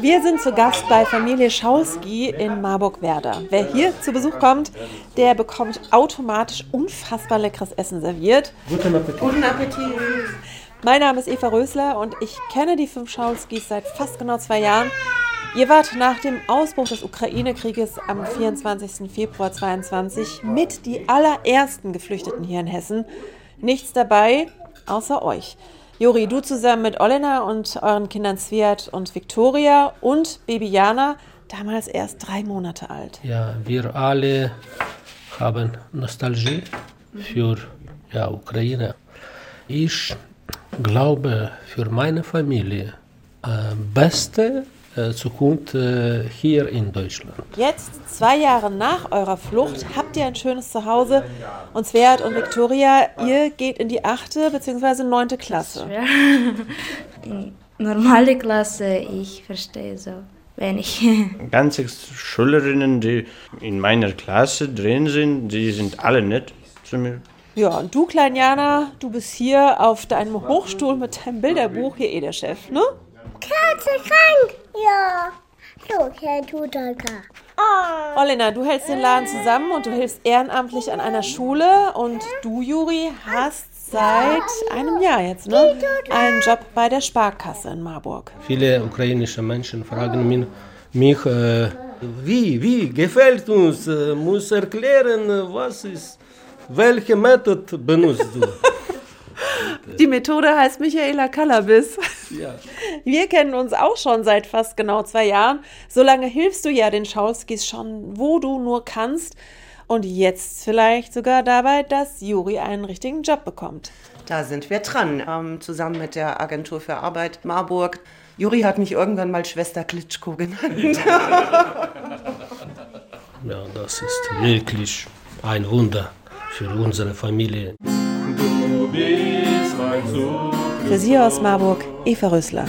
Wir sind zu Gast bei Familie Schauski in Marburg-Werder. Wer hier zu Besuch kommt, der bekommt automatisch unfassbar leckeres Essen serviert. Guten Appetit. Guten Appetit. Mein Name ist Eva Rösler und ich kenne die fünf Schauskis seit fast genau zwei Jahren. Ihr wart nach dem Ausbruch des Ukraine-Krieges am 24. Februar 2022 mit die allerersten Geflüchteten hier in Hessen. Nichts dabei, außer euch. Juri, du zusammen mit Olena und euren Kindern Sviat und Viktoria und Baby Jana, damals erst drei Monate alt. Ja, wir alle haben Nostalgie für ja, Ukraine. Ich glaube für meine Familie äh, beste Zukunft äh, hier in Deutschland. Jetzt, zwei Jahre nach eurer Flucht, habt ihr ein schönes Zuhause. Und Svert und Viktoria, ihr geht in die achte bzw. neunte Klasse. Normale Klasse, ich verstehe so wenig. Ganze Schülerinnen, die in meiner Klasse drin sind, die sind alle nett zu mir. Ja, und du, Kleinjana, du bist hier auf deinem Hochstuhl mit deinem Bilderbuch, hier eh der Chef, ne? Katze krank. Ja. So, Herr Tutaka. Oh. Olena, du hältst den Laden zusammen und du hilfst ehrenamtlich an einer Schule. Und du, Juri, hast seit einem Jahr jetzt ne, einen Job bei der Sparkasse in Marburg. Viele ukrainische Menschen fragen mich, mich äh, wie, wie, gefällt uns, äh, muss erklären, äh, was ist, welche Methode benutzt du? Die Methode heißt Michaela Cannabis. Ja. Wir kennen uns auch schon seit fast genau zwei Jahren. So lange hilfst du ja den Schauskis schon, wo du nur kannst. Und jetzt vielleicht sogar dabei, dass Juri einen richtigen Job bekommt. Da sind wir dran, ähm, zusammen mit der Agentur für Arbeit Marburg. Juri hat mich irgendwann mal Schwester Klitschko genannt. ja, das ist wirklich ein Wunder für unsere Familie. Für Sie aus Marburg, Eva Rösler.